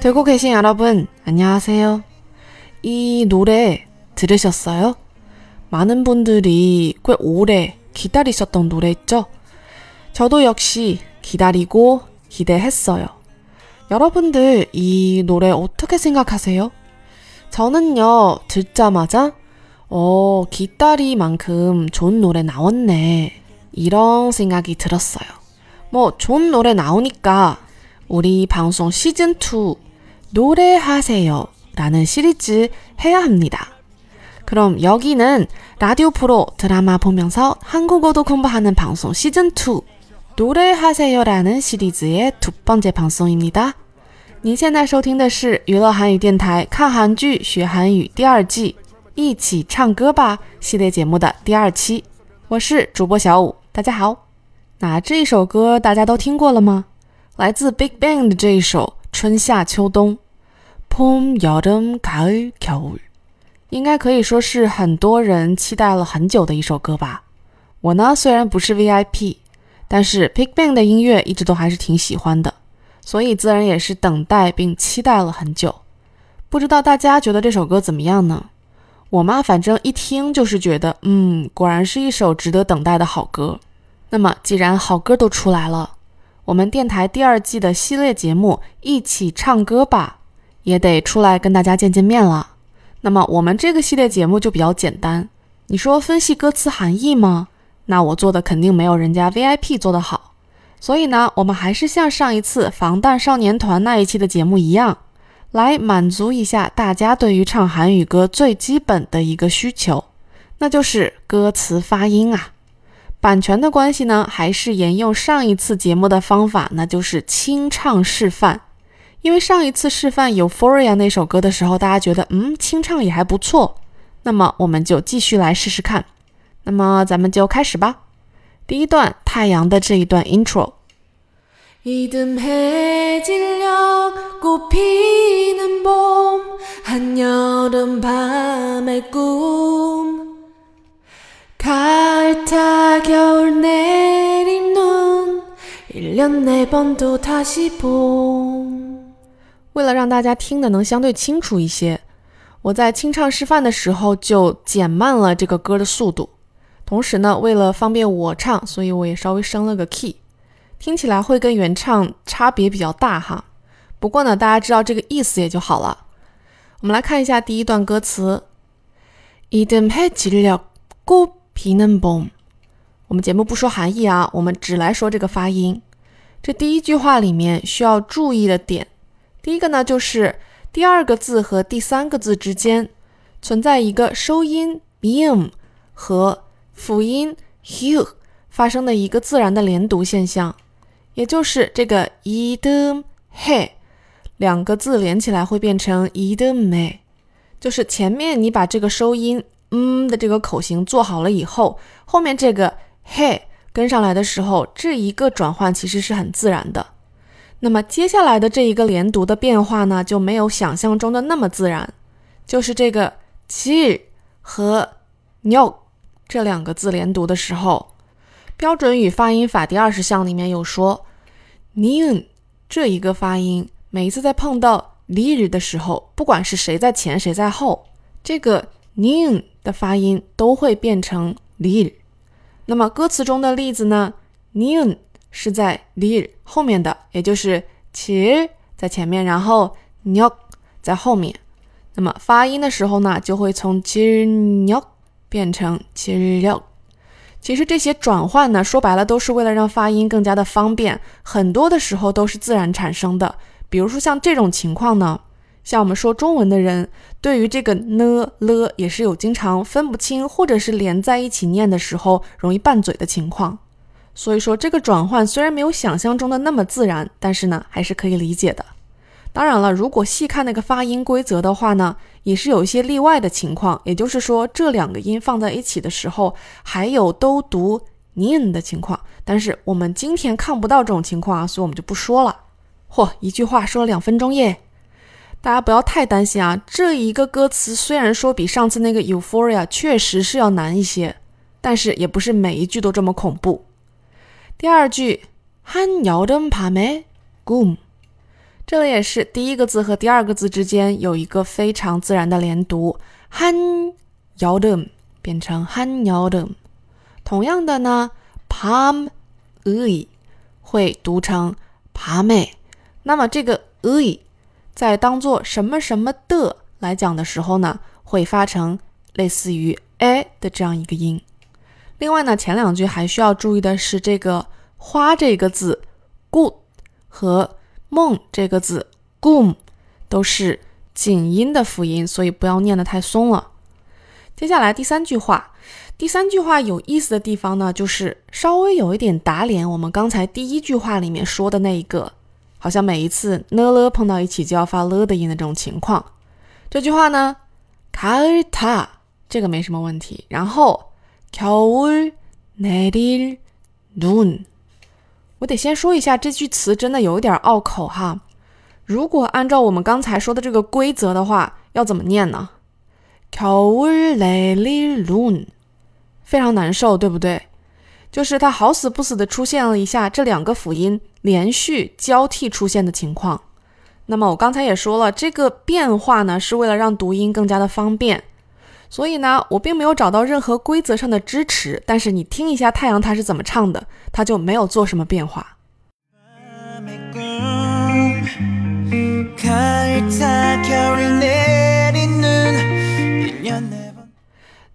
듣고 계신 여러분, 안녕하세요. 이 노래 들으셨어요? 많은 분들이 꽤 오래 기다리셨던 노래 있죠? 저도 역시 기다리고 기대했어요. 여러분들 이 노래 어떻게 생각하세요? 저는요, 듣자마자, 어, 기다리만큼 좋은 노래 나왔네. 이런 생각이 들었어요. 뭐, 좋은 노래 나오니까 우리 방송 시즌2 노래하세요 라는 시리즈 해야 합니다. 그럼 여기는 라디오 프로 드라마 보면서 한국어도 공부하는 방송 시즌2 노래하세요라는 시리즈의 두 번째 방송입니다. 您现在收听的是娱乐韩语电台，看韩剧学韩语第二季， 一起唱歌吧系列节目的第二期，我是主播小五，大家好。那这一首歌大家都听过了吗？来自 Big Bang 的这一首《春夏秋冬》，Pum Yodam Kai k o 应该可以说是很多人期待了很久的一首歌吧。我呢虽然不是 VIP，但是 Big Bang 的音乐一直都还是挺喜欢的，所以自然也是等待并期待了很久。不知道大家觉得这首歌怎么样呢？我妈，反正一听就是觉得，嗯，果然是一首值得等待的好歌。那么，既然好歌都出来了，我们电台第二季的系列节目《一起唱歌吧》也得出来跟大家见见面了。那么，我们这个系列节目就比较简单。你说分析歌词含义吗？那我做的肯定没有人家 VIP 做的好。所以呢，我们还是像上一次防弹少年团那一期的节目一样。来满足一下大家对于唱韩语歌最基本的一个需求，那就是歌词发音啊。版权的关系呢，还是沿用上一次节目的方法，那就是清唱示范。因为上一次示范《Euphoria》那首歌的时候，大家觉得嗯清唱也还不错，那么我们就继续来试试看。那么咱们就开始吧。第一段太阳的这一段 intro。이듬해질녘 꽃피는 봄 한여름 밤의 꿈 가을타 겨울 내린 눈 1년 네번 또 다시 봄 为了让大家听的能相对清楚一些，我在清唱示范的时候就减慢了这个歌的速度。同时呢，为了方便我唱，所以我也稍微升了个 key。 听起来会跟原唱差别比较大哈，不过呢，大家知道这个意思也就好了。我们来看一下第一段歌词：이듬해질녘꽃피는 봄。 我们节目不说含义啊，我们只来说这个发音。这第一句话里面需要注意的点，第一个呢，就是第二个字和第三个字之间存在一个收音 bim 和辅音 hu 发生的一个自然的连读现象。 也就是这个“一的嘿”两个字连起来会变成“一的美”，就是前面你把这个收音“嗯”的这个口型做好了以后，后面这个“嘿”跟上来的时候，这一个转换其实是很自然的。那么接下来的这一个连读的变化呢，就没有想象中的那么自然，就是这个“气”和“尿”这两个字连读的时候，标准语发音法第二十项里面有说。niun 这一个发音，每一次在碰到 lir 的时候，不管是谁在前谁在后，这个 niun 的发音都会变成 lir。那么歌词中的例子呢，niun 是在 lir 后面的，也就是 ji 在前面，然后 nyok 在后面。那么发音的时候呢，就会从 qir nyok 变成切日 nok。其实这些转换呢，说白了都是为了让发音更加的方便，很多的时候都是自然产生的。比如说像这种情况呢，像我们说中文的人，对于这个呢了也是有经常分不清，或者是连在一起念的时候容易拌嘴的情况。所以说这个转换虽然没有想象中的那么自然，但是呢还是可以理解的。当然了，如果细看那个发音规则的话呢，也是有一些例外的情况。也就是说，这两个音放在一起的时候，还有都读 nin 的情况。但是我们今天看不到这种情况啊，所以我们就不说了。嚯，一句话说了两分钟耶！ 大家不要太担心啊，这一个歌词虽然说比上次那个 Euphoria 确实是要难一些，但是也不是每一句都这么恐怖。第二句한여름밤에 꿈， 这里也是第一个字和第二个字之间有一个非常自然的连读，han y o d m 变成 han y o d m 同样的呢，pam ui 会读成 pame。那么这个 ui 在当做什么什么的来讲的时候呢，会发成类似于 a 的这样一个音。另外呢，前两句还需要注意的是这个花这个字 good 和。梦”这个字 “gum” 都是紧音的辅音，所以不要念得太松了。接下来第三句话，第三句话有意思的地方呢，就是稍微有一点打脸我们刚才第一句话里面说的那一个，好像每一次呢了碰到一起就要发了的音的这种情况。这句话呢，卡尔塔这个没什么问题，然后。겨울내릴 눈， 我得先说一下这句词真的有点拗口哈。如果按照我们刚才说的这个规则的话，要怎么念呢？겨울내릴 눈， 非常难受，对不对？就是它好死不死的出现了一下这两个辅音连续交替出现的情况。那么我刚才也说了，这个变化呢是为了让读音更加的方便。 所以呢，我并没有找到任何规则上的支持，但是你听一下太阳它是怎么唱的，它就没有做什么变化，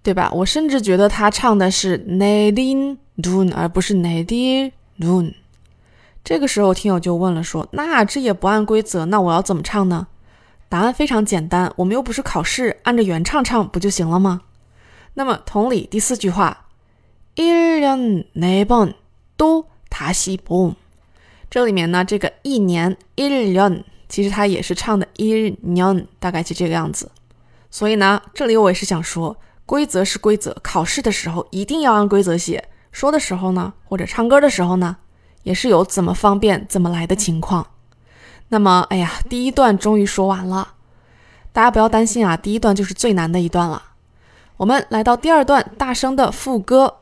对吧？我甚至觉得他唱的是 Nadine Dune，而不是 Nadine Dune。这个时候听友就问了，说那这也不按规则，那我要怎么唱呢？答案非常简单，我们又不是考试，按着原唱唱不就行了吗？那么同理，第四句话，일년네번또다시 봄， 这里面呢，这个一年일 년， 其实它也是唱的일 년， 大概是这个样子。所以呢，这里我也是想说，规则是规则，考试的时候一定要按规则写，说的时候呢，或者唱歌的时候呢，也是有怎么方便怎么来的情况。 那么，哎呀，第一段终于说完了，大家不要担心啊，第一段就是最难的一段了。我们来到第二段，大声的副歌。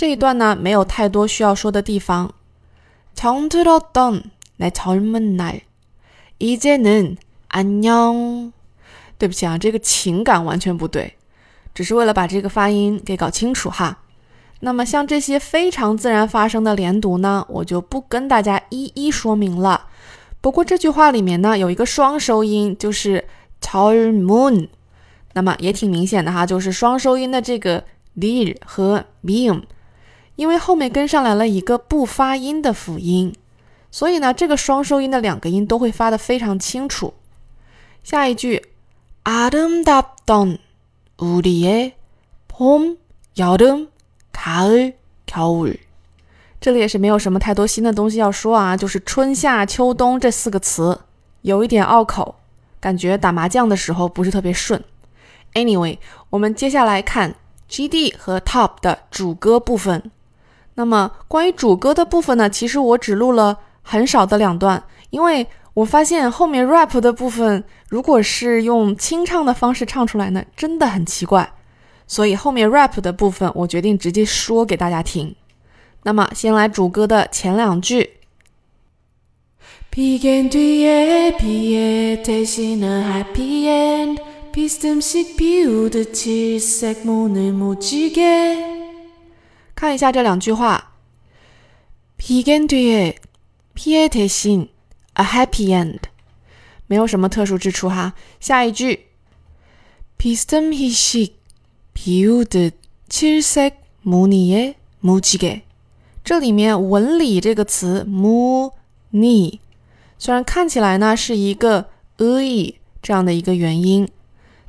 这一段呢，没有太多需要说的地方。청들었던내젊은날이제는안 녕。 对不起啊，这个情感完全不对，只是为了把这个发音给搞清楚哈。那么像这些非常自然发生的连读呢，我就不跟大家一一说明了。不过这句话里面呢，有一个双收音，就是젊 은。 那么也挺明显的哈，就是双收音的这个 lir 和 bim。 因为后面跟上来了一个不发音的辅音，所以呢，这个双收音的两个音都会发的非常清楚。下一句，아름답던우리의봄여름가을겨울这里也是没有什么太多新的东西要说啊，就是春夏秋冬这四个词，有一点拗口，感觉打麻将的时候不是特别顺。Anyway，我们接下来看 G D 和 Top 的主歌部分。 那么关于主歌的部分呢，其实我只录了很少的两段，因为我发现后面 rap 的部分，如果是用清唱的方式唱出来呢，真的很奇怪，所以后面 rap 的部分我决定直接说给大家听。那么先来主歌的前两句。看一下这两句话，begin 뒤에피해대신 a happy end，没有什么特殊之处哈。下一句비스듬히식비우듯칠색무늬의무지개这里面纹理这个词무늬虽然看起来呢是一个 e 这样的一个元音，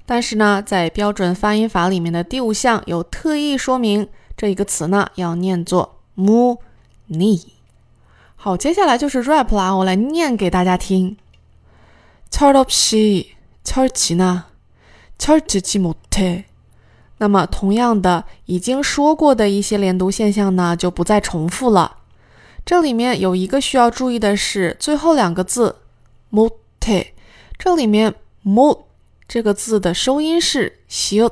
但是呢在标准发音法里面的第五项有特意说明。 这一个词呢，要念作 mu ni。 好，接下来就是 rap 啦，我来念给大家听。철없이철지나철지지못 해。 那么，同样的，已经说过的一些连读现象呢，就不再重复了。这里面有一个需要注意的是，最后两个字 못 해， 这里面 못 这个字的收音是 시。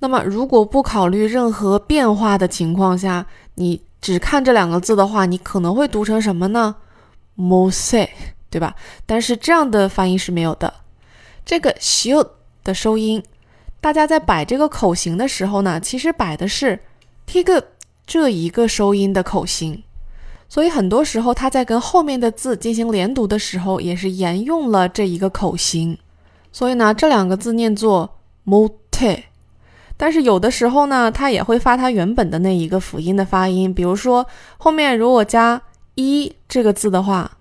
那么，如果不考虑任何变化的情况下，你只看这两个字的话，你可能会读成什么呢？mo se，对吧？但是这样的发音是没有的。这个 xiu 的收音，大家在摆这个口型的时候呢，其实摆的是 t 个这一个收音的口型。所以很多时候，它在跟后面的字进行连读的时候，也是沿用了这一个口型。所以呢，这两个字念作 mo te。但是有的时候呢，它也会发它原本的那一个辅音的发音。比如说后面如果加一这个字的话，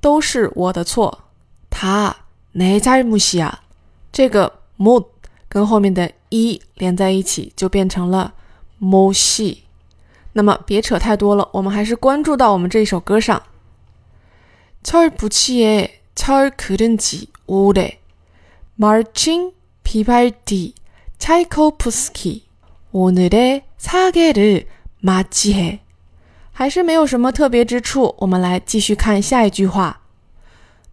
都是我的错。他내잘못이 야。 这个못跟后面的一连在一起，就变成了못 이。 那么别扯太多了，我们还是关注到我们这一首歌上。철붙이에철그른지오래마친비발디 차이코프스키 오늘의 사계를 맞이해 还是没有什么特别之处。我们来继续看下一句话。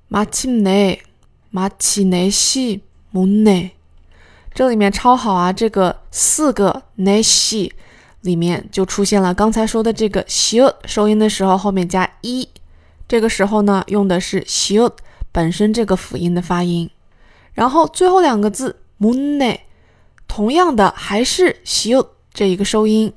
마침내 마치 내시 못내 这里面抄好啊，这个四个내시里面就出现了刚才说的这个 시收音的时候后面加一，这个时候呢用的是 시本身这个辅音的发音，然后最后两个字 同样的，还是 xiu 这一个收音，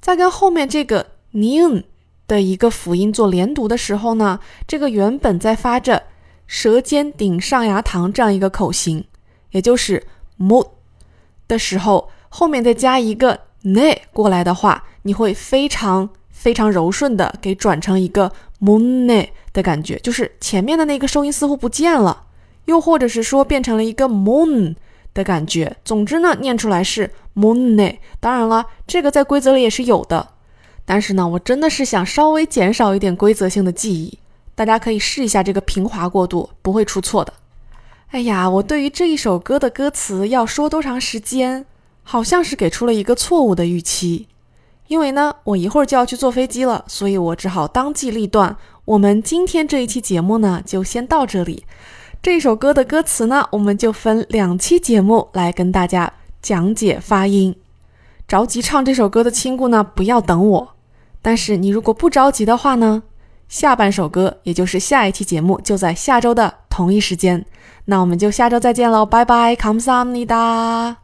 在跟后面这个 niun 的一个辅音做连读的时候呢，这个原本在发着舌尖顶上牙膛这样一个口型，也就是 mu 的时候，后面再加一个 ne 过来的话，你会非常非常柔顺的给转成一个 moon 的感觉，就是前面的那个收音似乎不见了，又或者是说变成了一个 moon。的感觉，总之呢，念出来是 moon。当然了，这个在规则里也是有的，但是呢，我真的是想稍微减少一点规则性的记忆，大家可以试一下这个平滑过渡，不会出错的。哎呀，我对于这一首歌的歌词要说多长时间，好像是给出了一个错误的预期，因为呢，我一会儿就要去坐飞机了，所以我只好当机立断，我们今天这一期节目呢，就先到这里。这首歌的歌词呢，我们就分两期节目来跟大家讲解发音。着急唱这首歌的亲故呢，不要等我。但是你如果不着急的话呢，下半首歌也就是下一期节目就在下周的同一时间。那我们就下周再见喽，拜拜，감사합니다。